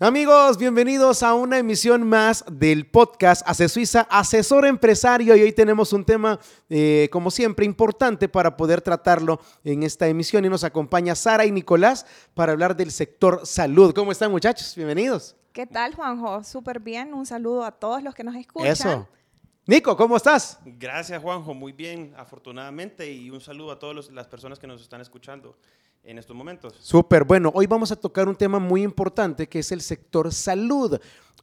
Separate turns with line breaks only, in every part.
Amigos, bienvenidos a una emisión más del podcast Hace Suiza, asesor empresario. Y hoy tenemos un tema, eh, como siempre, importante para poder tratarlo en esta emisión. Y nos acompaña Sara y Nicolás para hablar del sector salud. ¿Cómo están, muchachos? Bienvenidos.
¿Qué tal, Juanjo? Súper bien. Un saludo a todos los que nos escuchan.
Eso. Nico, ¿cómo estás?
Gracias, Juanjo. Muy bien, afortunadamente. Y un saludo a todas las personas que nos están escuchando en estos momentos.
Súper, bueno, hoy vamos a tocar un tema muy importante que es el sector salud,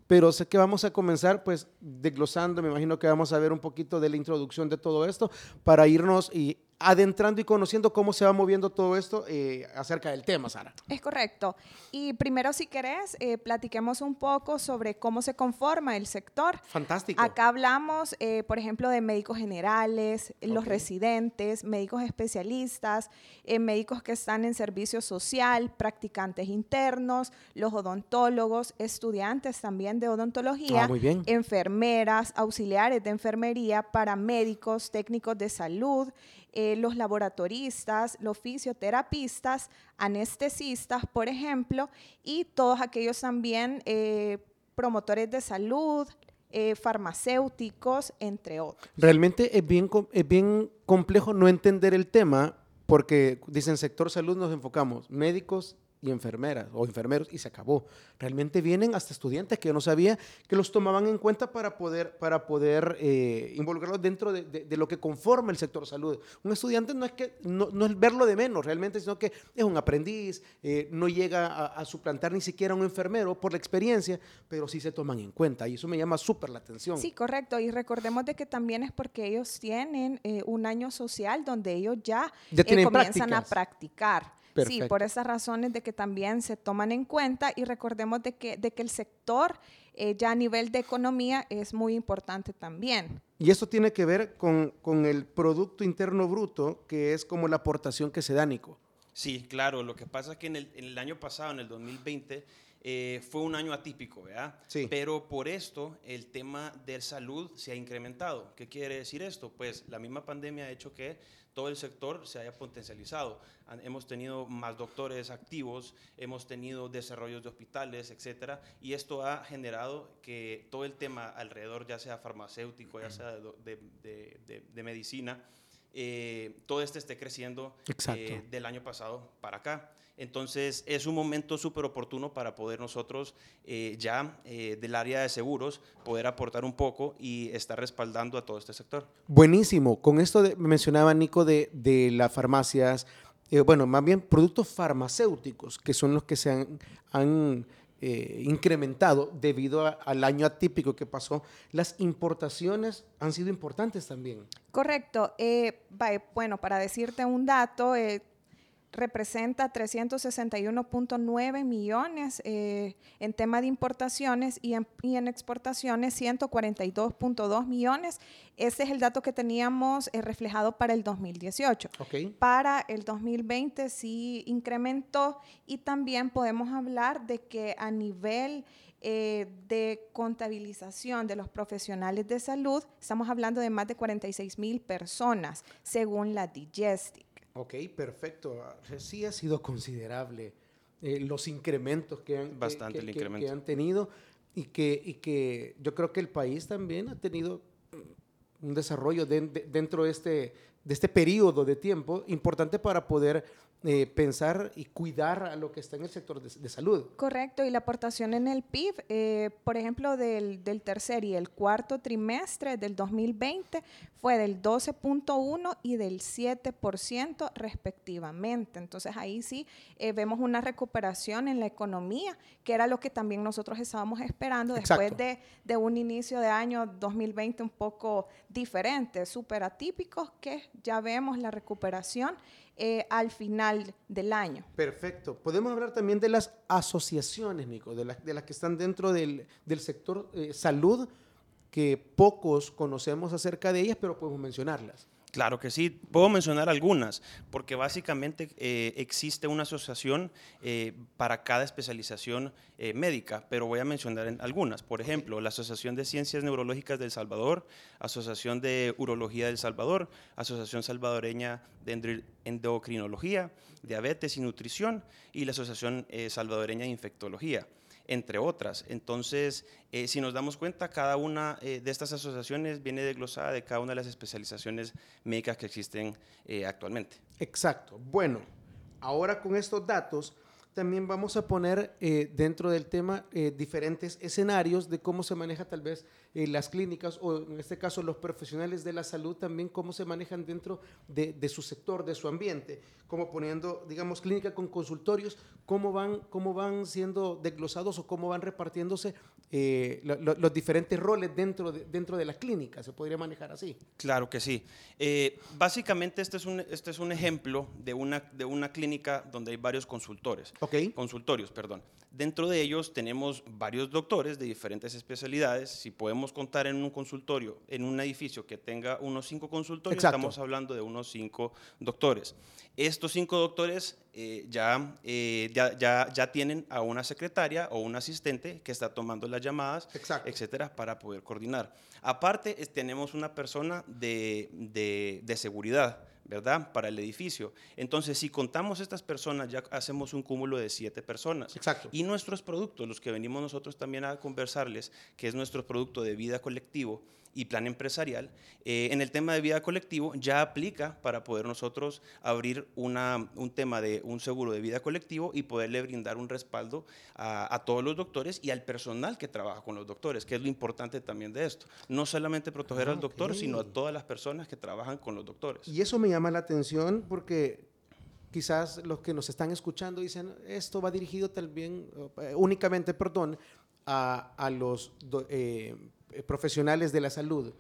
pero sé que vamos a comenzar pues desglosando, me imagino que vamos a ver un poquito de la introducción de todo esto para irnos y adentrando y conociendo cómo se va moviendo todo esto eh, acerca del tema, Sara.
Es correcto. Y primero, si querés, eh, platiquemos un poco sobre cómo se conforma el sector.
Fantástico.
Acá hablamos, eh, por ejemplo, de médicos generales, los residentes, médicos especialistas, médicos que están en servicio social, practicantes internos, los odontólogos, estudiantes también de odontología,
ah,
enfermeras, auxiliares de enfermería, paramédicos, técnicos de salud. Eh, los laboratoristas, los fisioterapistas, anestesistas, por ejemplo, y todos aquellos también eh, promotores de salud, eh, farmacéuticos, entre otros.
Realmente es bien, es bien complejo no entender el tema porque dicen sector salud nos enfocamos médicos y enfermeras o enfermeros y se acabó. Realmente vienen hasta estudiantes que yo no sabía que los tomaban en cuenta para poder, para poder eh, involucrarlos dentro de, de, lo que conforma el sector salud. Un estudiante no es, que, no, no es verlo de menos realmente, sino que es un aprendiz, eh, no llega a, a, suplantar ni siquiera a un enfermero por la experiencia, pero sí se toman en cuenta y eso me llama súper la atención.
Sí, correcto. Y recordemos de que también es porque ellos tienen eh, un año social donde ellos ya,
ya
comienzan a practicar. Sí, por esas razones de que también se toman en cuenta y recordemos de que, de que el sector eh, ya a nivel de economía es muy importante también.
Y eso tiene que ver con, con, el Producto Interno Bruto, que es como la aportación que se da, Nico.
Sí, claro. Lo que pasa es que en el, en el año pasado, en el 2020, eh, fue un año atípico, ¿verdad?
Sí.
Pero por esto el tema de salud se ha incrementado. ¿Qué quiere decir esto? Pues la misma pandemia ha hecho que todo el sector se haya potencializado. Hemos tenido más doctores activos, hemos tenido desarrollos de hospitales, etcétera, y esto ha generado que todo el tema alrededor, ya sea farmacéutico, ya sea de, medicina, eh, todo este esté creciendo eh, del año pasado para acá. Entonces es un momento súper oportuno para poder nosotros eh, ya eh, del área de seguros poder aportar un poco y estar respaldando a todo este sector.
Buenísimo. Con esto mencionaba Nico de, de las farmacias, eh, bueno, más bien productos farmacéuticos, que son los que se han, han incrementado debido al año atípico que pasó. Las importaciones han sido importantes también.
Correcto. bueno, para decirte un dato, representa 361.9 millones eh, en tema de importaciones y en, y en exportaciones 142.2 millones. Ese es el dato que teníamos eh, reflejado para el 2018. Para el 2020 sí incrementó y también podemos hablar de que a nivel eh, de contabilización de los profesionales de salud, estamos hablando de más de 46 mil personas, según la Digestive.
Ok, perfecto. Sí ha sido considerable eh, los incrementos que han,
Bastante
que, han tenido y que, y que yo creo que el país también ha tenido un desarrollo dentro de este, de este periodo de tiempo importante para poder eh, pensar y cuidar a lo que está en el sector de, salud.
Correcto, y la aportación en el PIB, eh, por ejemplo, del, del, tercer y el cuarto trimestre del 2020 fue del 12.1 y del 7% respectivamente. Entonces ahí sí eh, vemos una recuperación en la economía, que era lo que también nosotros estábamos esperando después de, de, un inicio de año 2020 un poco diferente, súper atípico, que ya vemos la recuperación eh, al final del año.
Perfecto. Podemos hablar también de las asociaciones, Nico, de, las, de las que están dentro del, sector eh, salud, que pocos conocemos acerca de ellas, pero podemos mencionarlas.
Claro que sí, puedo mencionar algunas, porque básicamente eh, existe una asociación eh, para cada especialización eh, médica, pero voy a mencionar algunas. Por ejemplo, la Asociación de Ciencias Neurológicas del Salvador, Asociación de Urología del Salvador, Asociación Salvadoreña de Endocrinología, Diabetes y Nutrición y la Asociación Salvadoreña de Infectología. Entre otras. Entonces, eh, si nos damos cuenta, cada una eh, de estas asociaciones viene desglosada de cada una de las especializaciones médicas que existen eh, actualmente.
Exacto. Bueno, ahora con estos datos también vamos a poner eh, dentro del tema eh, diferentes escenarios de cómo se maneja tal vez eh, las clínicas o en este caso los profesionales de la salud también cómo se manejan dentro de, su sector, de su ambiente, como poniendo, digamos, clínica con consultorios, cómo van, cómo van siendo desglosados o cómo van repartiéndose eh, lo- lo- los diferentes roles dentro de, dentro de la clínica, se podría manejar así.
Claro que sí. Básicamente, este es, un, este es un ejemplo de una, de una clínica donde hay varios consultores.
Ok.
Consultorios, perdón. Dentro de ellos tenemos varios doctores de diferentes especialidades. Si podemos contar en un consultorio, en un edificio que tenga unos cinco consultorios,
Exacto.
estamos hablando de unos cinco doctores. Estos cinco doctores eh, ya, eh, ya, ya, ya tienen a una secretaria o un asistente que está tomando las llamadas,
Exacto.
etcétera, para poder coordinar. Aparte, es- tenemos una persona de, de- de seguridad, ¿verdad? Para el edificio. Entonces, si contamos estas personas, ya hacemos un cúmulo de siete personas.
Exacto.
Y nuestros productos, los que venimos nosotros también a conversarles, que es nuestro producto de vida colectivo y plan empresarial, eh, en el tema de vida colectivo ya aplica para poder nosotros abrir una, un tema de un seguro de vida colectivo y poderle brindar un respaldo a, a todos los doctores y al personal que trabaja con los doctores, que es lo importante también de esto. No solamente proteger
Ah,
al doctor, sino a todas las personas que trabajan con los doctores.
Y eso me llama la atención porque quizás los que nos están escuchando dicen, esto va dirigido también, eh, únicamente, perdón, a, a los do- eh, profesionales de la salud.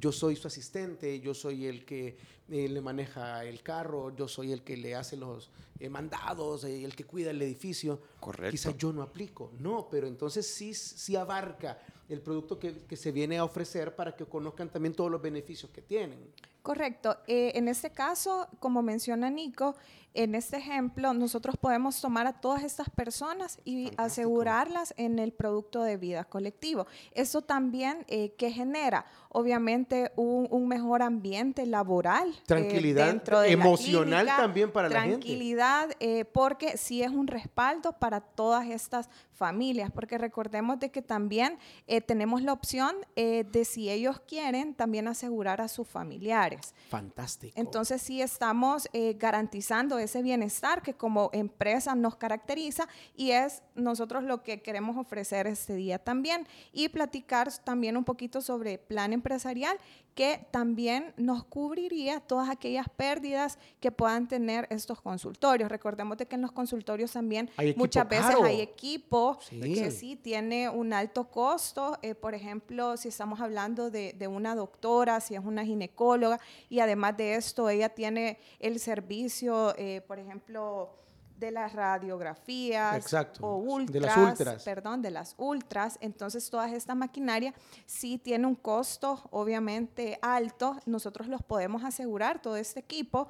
Yo soy su asistente, yo soy el que eh, le maneja el carro, yo soy el que le hace los eh, mandados, el que cuida el edificio.
Correcto.
Quizás yo no aplico. No, pero entonces sí, sí abarca el producto que, que se viene a ofrecer para que conozcan también todos los beneficios que tienen.
Correcto. Eh, en este caso, como menciona Nico, en este ejemplo, nosotros podemos tomar a todas estas personas y
Fantástico.
asegurarlas en el producto de vida colectivo. Eso también, eh, ¿qué genera? Obviamente, un, un mejor ambiente laboral. eh,
Tranquilidad
dentro de la
emocional
clínica,
también para la gente.
Tranquilidad, eh, porque sí es un respaldo para todas estas familias, porque recordemos de que también eh, tenemos la opción de si ellos quieren también asegurar a sus familiares.
Fantástico.
Entonces sí estamos garantizando ese bienestar que como empresa nos caracteriza y es nosotros lo que queremos ofrecer este día también y platicar también un poquito sobre plan empresarial que también nos cubriría todas aquellas pérdidas que puedan tener estos consultorios. Recordemos de que en los consultorios también muchas veces
caro.
hay equipo
Sí.
que sí tiene un alto costo. eh, por ejemplo, si estamos hablando de, de una doctora, si es una ginecóloga, y además de esto, ella tiene el servicio, eh, por ejemplo, de las radiografías
Exacto,
o ultras,
de las ultras.
perdón, de las ultras. Entonces, toda esta maquinaria sí tiene un costo, obviamente, alto. Nosotros los podemos asegurar, todo este equipo,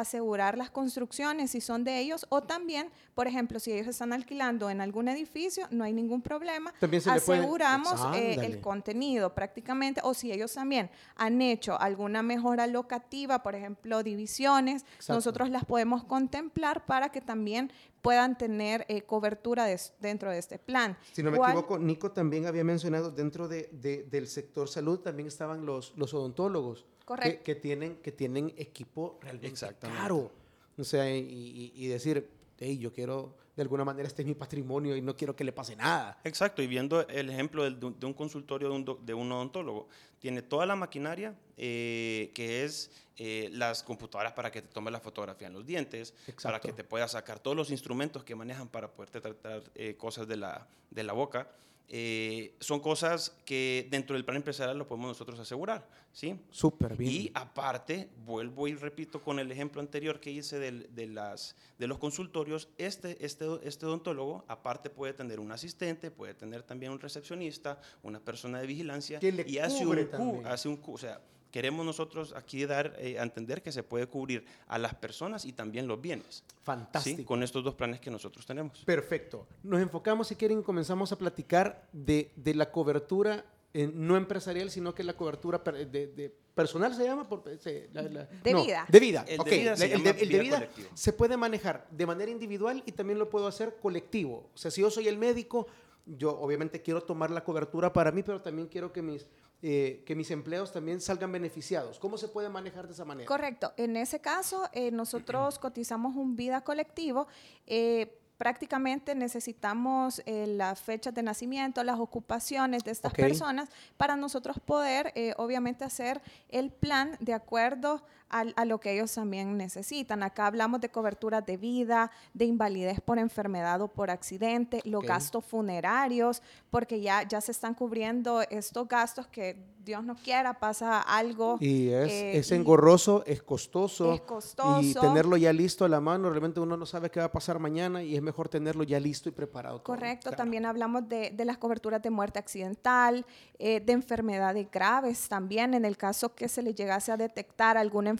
asegurar las construcciones si son de ellos, o también, por ejemplo, si ellos están alquilando en algún edificio, no hay ningún problema.
También se le puede-
Aseguramos eh, el contenido prácticamente, o si ellos también han hecho alguna mejora locativa, por ejemplo, divisiones,
Exacto.
nosotros las podemos contemplar para que también puedan tener eh, cobertura dentro de este plan.
Si no me
¿Cuál-
equivoco, Nico también había mencionado dentro de, de- del sector salud también estaban los, los odontólogos. Que-
Correcto.
Que, tienen, que tienen equipo realmente caro. O sea, y, y- y decir, hey, yo quiero, de alguna manera, este es mi patrimonio y no quiero que le pase nada.
Exacto, y viendo el ejemplo de un, de un consultorio de un, de un odontólogo, tiene toda la maquinaria eh, que es eh, las computadoras para que te tome la fotografía en los dientes, para que te puedas sacar todos los instrumentos que manejan para poderte tratar eh, cosas de la, de la boca. Eh, son cosas que dentro del plan empresarial lo podemos nosotros asegurar, ¿sí?
Súper bien.
Y aparte, vuelvo y repito con el ejemplo anterior que hice del- de, las, de los consultorios, este, este, este odontólogo aparte puede tener un asistente, puede tener también un recepcionista, una persona de vigilancia
Que le
y hace un, hace un cu- o sea, queremos nosotros aquí dar eh, a entender que se puede cubrir a las personas y también los bienes, ¿sí?
Fantástico.
Con estos dos planes que nosotros tenemos.
Perfecto. Nos enfocamos, si quieren, comenzamos a platicar de, de la cobertura eh, no empresarial, sino que la cobertura per- de, de personal se llama por, se- la- la-
De
no,
vida.
de vida
El de
ok.
vida se
el, de, el de
vida
se puede manejar de manera individual y también lo puedo hacer colectivo o sea si yo soy el médico yo obviamente quiero tomar la cobertura para mí pero también quiero que mis eh, que mis empleados también salgan beneficiados cómo se puede manejar de esa manera
Correcto. En ese caso, eh, nosotros cotizamos un vida colectivo. eh, prácticamente necesitamos eh, las fechas de nacimiento, las ocupaciones de estas personas para nosotros poder, eh, obviamente, hacer el plan de acuerdo a, lo que ellos también necesitan. Acá hablamos de coberturas de vida, de invalidez por enfermedad o por accidente, los gastos funerarios, porque ya, ya se están cubriendo estos gastos que Dios no quiera, pasa algo.
y es,
eh,
es
y-
engorroso, es costoso.
Es costoso.
Y tenerlo ya listo a la mano, realmente uno no sabe qué va a pasar mañana y es mejor tenerlo ya listo y preparado.
Correcto,
Claro.
también hablamos de, de las coberturas de muerte accidental, eh, de enfermedades graves también, en el caso que se le llegase a detectar alguna enfermedad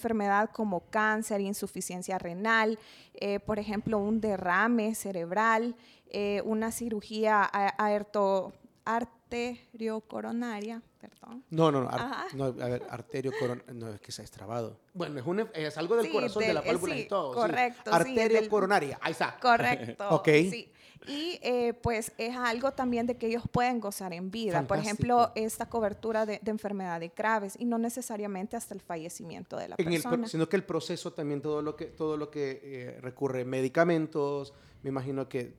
como cáncer, insuficiencia renal, eh, por ejemplo, un derrame cerebral, eh, una cirugía aerto- arteriocoronaria, perdón.
No, no, no, ar- no, a ver, arterio coron- no es que se ha extrabado. Bueno, es, un- es algo del
Sí,
corazón, de la
eh,
válvula
sí,
y todo. sí.
correcto, sí,
Arterio
del-
coronaria, ahí está.
Correcto.
Ok.
Sí. Y eh, pues es algo también de que ellos pueden gozar en vida. Por ejemplo, esta cobertura de, de enfermedades graves y no necesariamente hasta el fallecimiento de la
En el pro-
persona.
sino que el proceso también, todo lo que, todo lo que eh, recurre medicamentos, me imagino que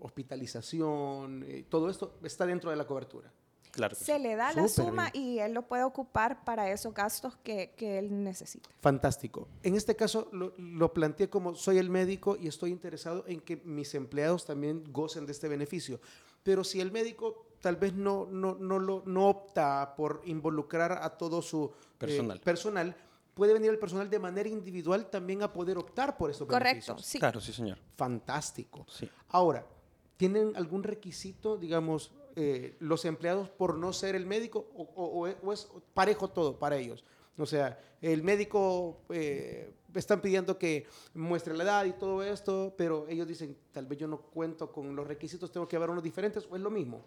hospitalización, eh, todo esto está dentro de la cobertura.
Claro. que sí.
Se le da la suma y él lo puede ocupar para esos gastos que, que él necesita.
Fantástico. En este caso lo, lo planteé como soy el médico y estoy interesado en que mis empleados también gocen de este beneficio. Pero si el médico tal vez no, no, no, lo, no opta por involucrar a todo su eh,
Personal.
personal, puede venir el personal de manera individual también a poder optar por estos
Correcto,
beneficios.
sí.
Claro, sí, señor.
Fantástico.
Sí.
Ahora, ¿tienen algún requisito, digamos, eh, los empleados por no ser el médico o, es parejo todo para ellos? O sea, el médico eh, están pidiendo que muestre la edad y todo esto, pero ellos dicen, tal vez yo no cuento con los requisitos, tengo que haber unos diferentes o es lo mismo.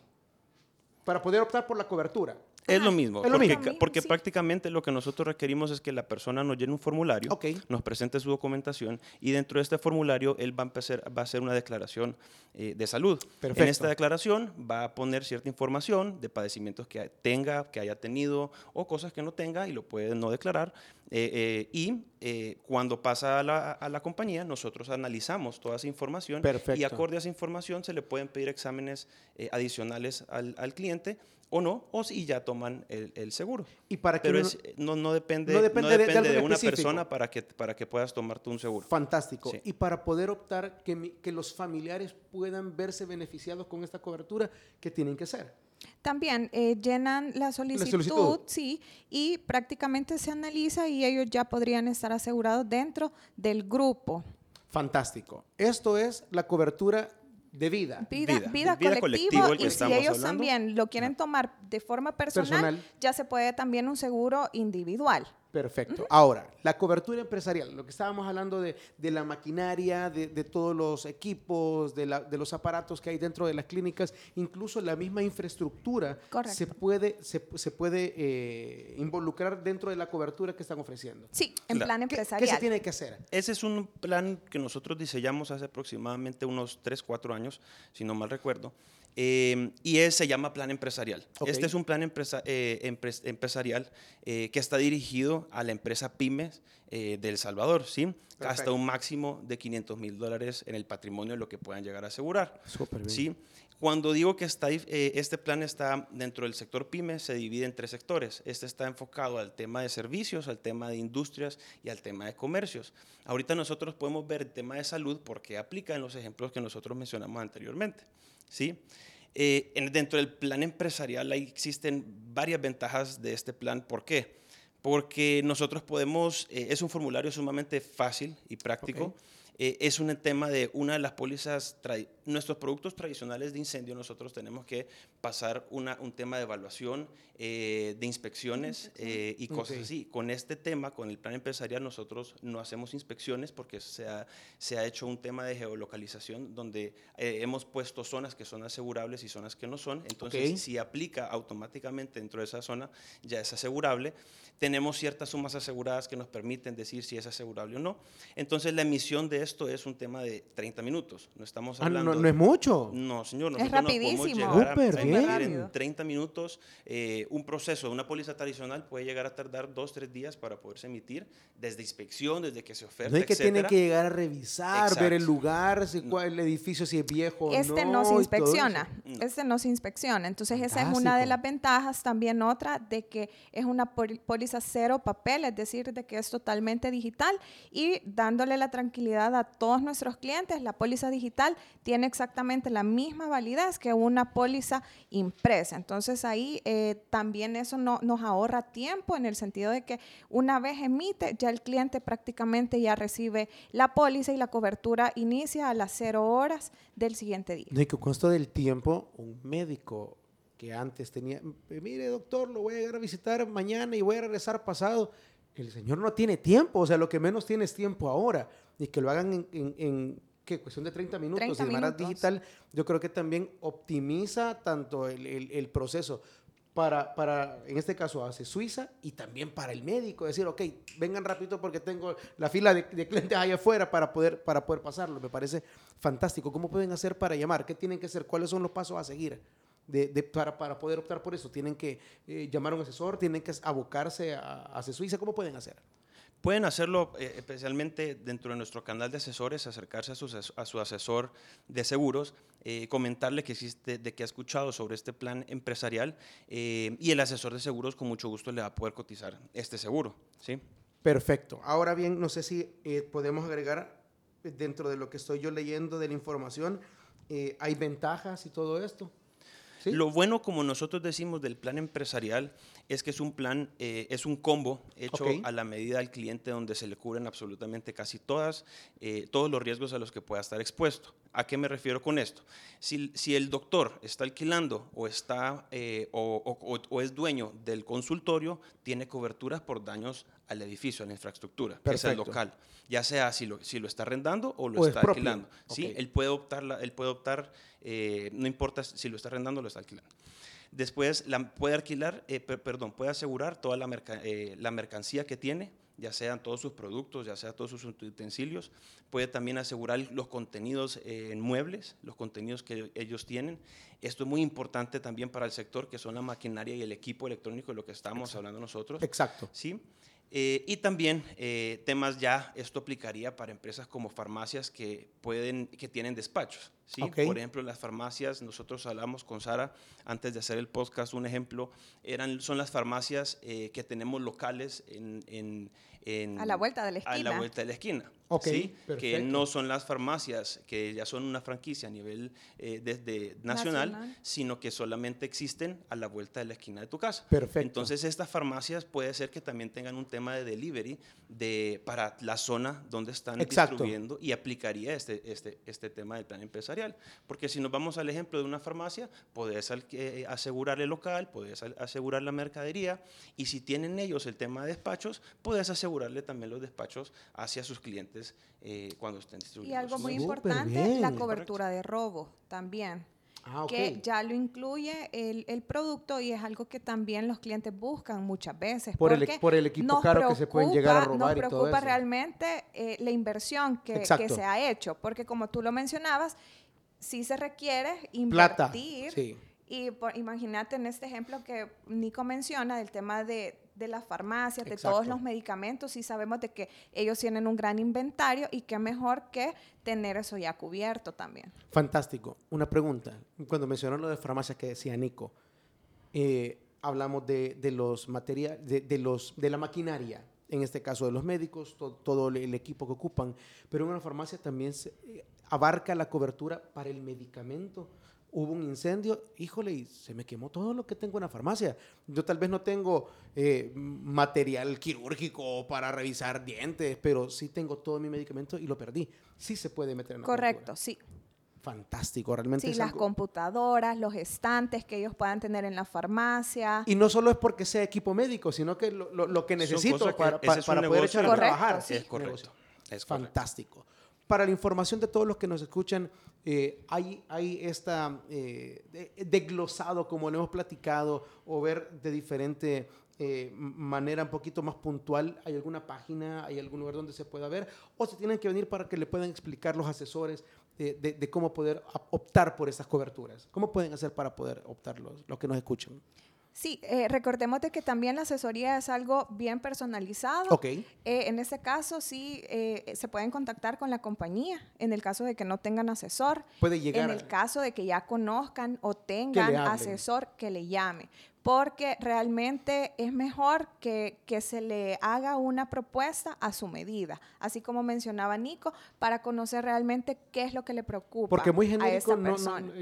Para poder optar por la cobertura.
Es
Ajá.
lo mismo,
Es lo
porque,
mismo.
ca- porque
Sí.
prácticamente lo que nosotros requerimos es que la persona nos llene un formulario,
Ok.
nos presente su documentación y dentro de este formulario él va a, empezar, va a hacer una declaración eh, de salud. En
Perfecto.
esta declaración va a poner cierta información de padecimientos que tenga, que haya tenido o cosas que no tenga y lo puede no declarar. Eh, eh, y eh, cuando pasa a la, a la compañía, nosotros analizamos toda esa información y acorde a esa información se le pueden pedir exámenes adicionales al, al cliente o no, o si ya toman el, el seguro.
Y para que
Pero es- no, no depende,
no
no
depende de-
una
específico.
persona para que, para que puedas tomarte un seguro.
Fantástico.
Sí.
Y para poder optar que, mi- que los familiares puedan verse beneficiados con esta cobertura, ¿qué tienen que hacer?
También eh, llenan la solicitud,
solicitud.
sí, y prácticamente se analiza y ellos ya podrían estar asegurados dentro del grupo.
Fantástico. Esto es la cobertura de vida.
Vida,
que
y si ellos
hablando.
también lo quieren tomar de forma personal,
Personal.
ya se puede también un seguro individual.
Perfecto. Ahora, la cobertura empresarial, lo que estábamos hablando de, de la maquinaria, de, de todos los equipos, de, la- de los aparatos que hay dentro de las clínicas, incluso la misma infraestructura
Correcto.
se puede, se, se puede eh, involucrar dentro de la cobertura que están ofreciendo.
Sí, en
Claro.
plan
¿Qué- ¿Qué,
empresarial.
se tiene que hacer?
Ese es un plan que nosotros diseñamos hace aproximadamente unos 3, 4 años, si no mal recuerdo. Eh, y ese se llama plan empresarial. Este es un plan empresa- eh, empres- empresarial eh, que está dirigido a la empresa Pymes eh, de El Salvador, ¿sí? Hasta
Perfecto.
un máximo de 500 mil dólares en el patrimonio de lo que puedan llegar a asegurar.
Súper bien.
¿sí? Cuando digo que está, eh, este plan está dentro del sector pyme, se divide en tres sectores. Este está enfocado al tema de servicios, al tema de industrias y al tema de comercios. Ahorita nosotros podemos ver el tema de salud porque aplica en los ejemplos que nosotros mencionamos anteriormente. ¿sí? Eh, en- dentro del plan empresarial ahí existen varias ventajas de este plan. ¿Por qué? Porque nosotros podemos, eh, es un formulario sumamente fácil y práctico.
Ok.
Eh, es un tema de una de las pólizas nuestros productos tradicionales de incendio nosotros tenemos que pasar una, un tema de evaluación, eh, de inspecciones eh, y cosas así. Con este tema, con el plan empresarial, nosotros no hacemos inspecciones porque se ha, se ha hecho un tema de geolocalización donde eh, hemos puesto zonas que son asegurables y zonas que no son. Entonces, si aplica automáticamente dentro de esa zona, ya es asegurable. Tenemos ciertas sumas aseguradas que nos permiten decir si es asegurable o no. Entonces, la emisión de esto es un tema de 30 minutos. No estamos
Ah,
hablando...
no, no es mucho.
No, señor,
Es
nosotros nos podemos
rapidísimo.
llegar a-
bien.
en 30 minutos. eh, un proceso de una póliza tradicional puede llegar a tardar dos, tres días para poderse emitir, desde inspección, desde que se oferta,
No es que tienen
etcétera.
que llegar a revisar, ver el
Exacto.
lugar, si, cuál, el edificio, si es viejo o
Este
no.
no, se inspecciona, este no se inspecciona. Entonces esa es una de
Fantástico.
las ventajas, también otra de que es una póliza cero papel, es decir, de que es totalmente digital y dándole la tranquilidad a todos nuestros clientes, la póliza digital tiene exactamente la misma validez que una póliza impresa. Entonces ahí eh, también eso no, nos ahorra tiempo en el sentido de que una vez emite, ya el cliente prácticamente ya recibe la póliza y la cobertura inicia a las cero horas del siguiente día.
Y que con esto del tiempo, un médico que antes tenía, "Eh, mire doctor, lo voy a llegar a visitar mañana y voy a regresar pasado. El señor no tiene tiempo, o sea, lo que menos tiene es tiempo ahora. Y que lo hagan en, ¿qué? Cuestión de 30 minutos
30
y de manera digital, yo creo que también optimiza tanto el, el- el proceso para, para, en este caso, hace Suiza y también para el médico. Decir, ok, vengan rápido porque tengo la fila de, de clientes allá afuera para poder, para poder pasarlo. Me parece fantástico. ¿Cómo pueden hacer para llamar? ¿Qué tienen que hacer? ¿Cuáles son los pasos a seguir? De, de- para, para poder optar por eso, tienen que eh, llamar a un asesor, tienen que abocarse a, a hacer Suiza, ¿cómo pueden hacer?
Pueden hacerlo eh, especialmente dentro de nuestro canal de asesores, acercarse a su, ases- a su asesor de seguros, eh, comentarle que existe, de que ha escuchado sobre este plan empresarial eh, y el asesor de seguros con mucho gusto le va a poder cotizar este seguro. ¿sí?
Perfecto. Ahora bien, no sé si eh, podemos agregar dentro de lo que estoy yo leyendo de la información, ¿hay ventajas y todo esto? ¿Sí?
Lo bueno, como nosotros decimos, del plan empresarial es que es un plan, eh, es un combo hecho a la medida del cliente donde se le cubren absolutamente casi todas, eh, todos los riesgos a los que pueda estar expuesto. ¿A qué me refiero con esto? Si, si el doctor está alquilando o, está, eh, o, o- o- o es dueño del consultorio, tiene coberturas por daños al edificio, a la infraestructura, que es el local. Ya sea si lo, si lo está arrendando o lo
es
está alquilando. ¿sí? Él puede optar, la- él puede optar no importa si lo está arrendando o lo está alquilando. Después la, puede alquilar, eh, per- perdón, puede asegurar toda la, merca- eh, la mercancía que tiene, ya sean todos sus productos, ya sea todos sus utensilios. Puede también asegurar los contenidos eh, en muebles, los contenidos que ellos tienen. Esto es muy importante también para el sector, que son la maquinaria y el equipo electrónico de lo que estamos hablando nosotros.
Exacto.
¿sí? Eh, y también eh, temas ya, esto aplicaría para empresas como farmacias que, pueden, que tienen despachos. ¿sí? Por ejemplo, las farmacias, nosotros hablamos con Sara antes de hacer el podcast, un ejemplo, eran, son las farmacias eh, que tenemos locales en, en- en-
A la vuelta de la
A la
esquina.
vuelta de la esquina. ¿Sí? Que no son las farmacias que ya son una franquicia a nivel eh, desde nacional,
Nacional.
sino que solamente existen a la vuelta de la esquina de tu casa.
Perfecto.
Entonces, estas farmacias puede ser que también tengan un tema de delivery de, para la zona donde están
Exacto.
distribuyendo y aplicaría este, este, este tema del plan empresarial. Porque si nos vamos al ejemplo de una farmacia, podés eh, asegurar el local, podés asegurar la mercadería y si tienen ellos el tema de despachos, podés asegurarle también los despachos hacia sus clientes eh, cuando estén
Y
distribuyendo.
algo
sus
muy importante, la cobertura de robo también.
Ah, ok.
que ya lo incluye el, el producto y es algo que también los clientes buscan muchas veces.
Por el por el equipo caro que se pueden llegar a
preocupa-
robar y
Nos
todo
preocupa
eso.
realmente eh, la inversión que, que se ha hecho, porque como tú lo mencionabas, sí se requiere
Plata.
invertir.
Sí.
Y por- imagínate en este ejemplo que Nico menciona del tema de, de las farmacias, de todos los medicamentos, y sabemos de que ellos tienen un gran inventario y qué mejor que tener eso ya cubierto también.
Fantástico. Una pregunta. Cuando mencionó lo de farmacia que decía Nico, eh, hablamos de, de los materiales, de, de los, de la maquinaria, en este caso de los médicos, to- todo el equipo que ocupan, pero en una farmacia también se, eh, abarca la cobertura para el medicamento. Hubo un incendio, híjole, y se me quemó todo lo que tengo en la farmacia. Yo tal vez no tengo eh, material quirúrgico para revisar dientes, pero sí tengo todo mi medicamento y lo perdí. Sí se puede meter en la
Correcto, sí.
fantástico, realmente.
Sí,
es
las
algo-
computadoras, los estantes que ellos puedan tener en la farmacia.
Y no solo es porque sea equipo médico, sino que lo, lo- lo que necesito
que
para, poder echar a trabajar.
sí.
Es correcto.
Negocio.
Es correcto.
Fantástico. Para la información de todos los que nos escuchan, eh, hay, hay esta eh, de- desglosado, como lo hemos platicado, o ver de diferente eh, manera un poquito más puntual. ¿Hay alguna página, hay algún lugar donde se pueda ver? ¿O se tienen que venir para que le puedan explicar los asesores de, cómo poder op- optar por estas coberturas? ¿Cómo pueden hacer para poder optar los, los que nos escuchan?
Sí, eh, recordemos de que también la asesoría es algo bien personalizado.
Ok.
Eh, en este caso, sí, eh, se pueden contactar con la compañía en el caso de que no tengan asesor.
Puede llegar.
En el caso de que ya conozcan o tengan asesor que le llame. Porque realmente es mejor que, que se le haga una propuesta a su medida, así como mencionaba Nico, para conocer realmente qué es lo que le preocupa
Porque muy
a
genérico, no-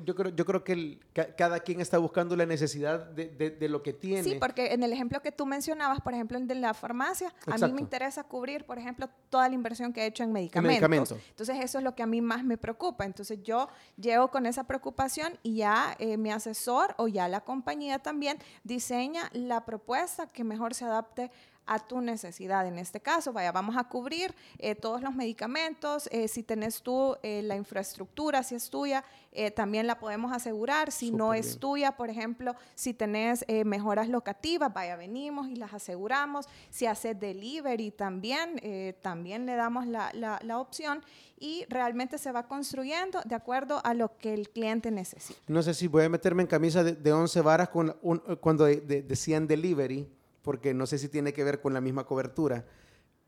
yo, creo, yo creo que el- cada quien está buscando la necesidad de, de- de lo que tiene.
Sí, porque en el ejemplo que tú mencionabas, por ejemplo, el de la farmacia, a mí me interesa cubrir, por ejemplo, toda la inversión que he hecho en medicamentos.
medicamento.
Entonces, eso es lo que a mí más me preocupa. Entonces, yo llego con esa preocupación y ya eh, mi asesor o ya la compañía también diseña la propuesta que mejor se adapte a tu necesidad. En este caso, vaya, vamos a cubrir eh, todos los medicamentos. eh, si tenés tú eh, la infraestructura, si es tuya, también la podemos asegurar. Si no es
bien.
tuya, por ejemplo, si tenés mejoras locativas, vaya, venimos y las aseguramos. Si haces delivery también, también le damos la, la- la opción y realmente se va construyendo de acuerdo a lo que el cliente necesita.
No sé si voy a meterme en camisa de, de 11 varas con un- cuando de- de- decían delivery, porque no sé si tiene que ver con la misma cobertura,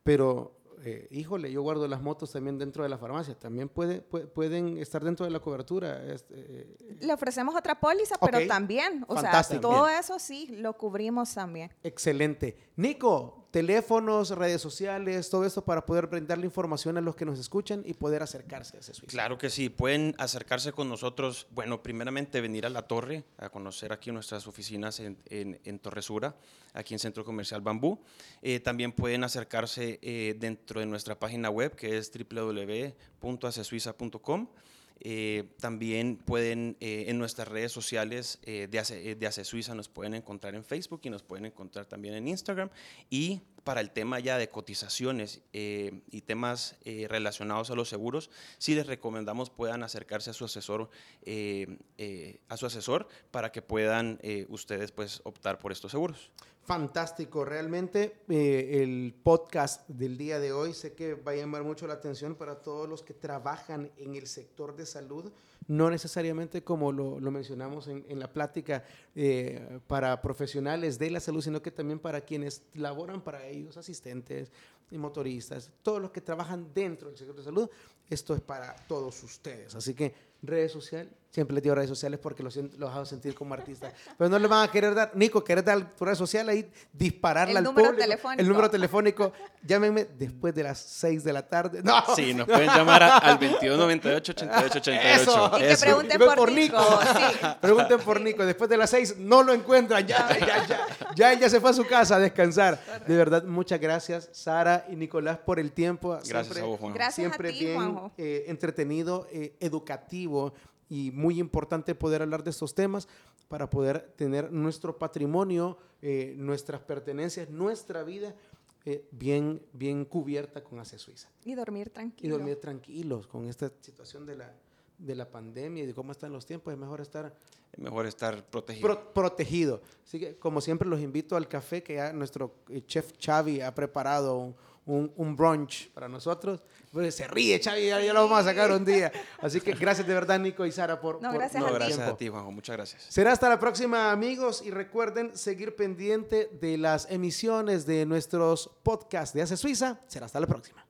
pero eh, híjole, yo guardo las motos también dentro de la farmacia, también puede, pue- pueden estar dentro de la cobertura. este, eh,
Le ofrecemos otra póliza, pero también, o
fantástico.
sea, todo eso sí lo cubrimos también.
excelente. Nico, teléfonos, redes sociales, todo esto para poder brindarle información a los que nos escuchan y poder acercarse a ese.
Claro que sí, pueden acercarse con nosotros, bueno, primeramente venir a la torre, a conocer aquí nuestras oficinas en, en, en Torresura, aquí en Centro Comercial Bambú. Eh, también pueden acercarse eh, dentro de nuestra página web, que es www.acesuiza.com. Eh, también pueden eh, en nuestras redes sociales eh, de, Ace, eh, de Ace Suiza nos pueden encontrar en Facebook y nos pueden encontrar también en Instagram. Y para el tema ya de cotizaciones y temas relacionados a los seguros, sí les recomendamos puedan acercarse a su asesor, a su asesor para que puedan ustedes pues optar por estos seguros.
Fantástico, realmente eh, el podcast del día de hoy sé que va a llamar mucho la atención para todos los que trabajan en el sector de salud, no necesariamente como lo, mencionamos en, en la plática eh, para profesionales de la salud, sino que también para quienes laboran para ellos, asistentes y motoristas, todos los que trabajan dentro del sector de salud, esto es para todos ustedes. Así que redes sociales, siempre les digo redes sociales porque los, los hago sentir como artistas, pero no le van a querer dar, Nico, ¿querés dar tu red social ahí? Dispararla
El
al
número
público,
telefónico.
El número telefónico, llámenme después de las 6 de la tarde. No,
Sí, nos pueden llamar a- al 2298 8888.
Eso.
Y que
Eso.
pregunten por,
por
Nico.
Nico.
sí.
Pregunten por Nico, después de las 6 no lo encuentran, ya, ya, ya, ya, él ya se fue a su casa a descansar. De verdad, muchas gracias, Sara y Nicolás, por el tiempo.
Gracias
Siempre-
a vos, Juan.
Gracias
siempre
a ti,
bien
Juanjo.
eh, entretenido, eh, educativo y muy importante poder hablar de estos temas para poder tener nuestro patrimonio, eh, nuestras pertenencias, nuestra vida eh, bien, bien cubierta con Ace Suiza.
Y dormir
Y
tranquilo.
dormir tranquilos con esta situación de la, de la pandemia y de cómo están los tiempos. Es mejor estar
Mejor estar protegido.
pro- protegido. Así que, como siempre, los invito al café que ya nuestro eh, chef Xavi ha preparado un, un- un brunch para nosotros. Pues se ríe, Xavi, ya, ya lo vamos a sacar un día. Así que gracias de verdad, Nico y Sara, por,
No,
por
gracias
no,
a ti.
gracias
tiempo.
a ti, Juanjo. Muchas gracias.
Será hasta la próxima, amigos, y recuerden seguir pendiente de las emisiones de nuestros podcasts de Hace Suiza. Será hasta la próxima.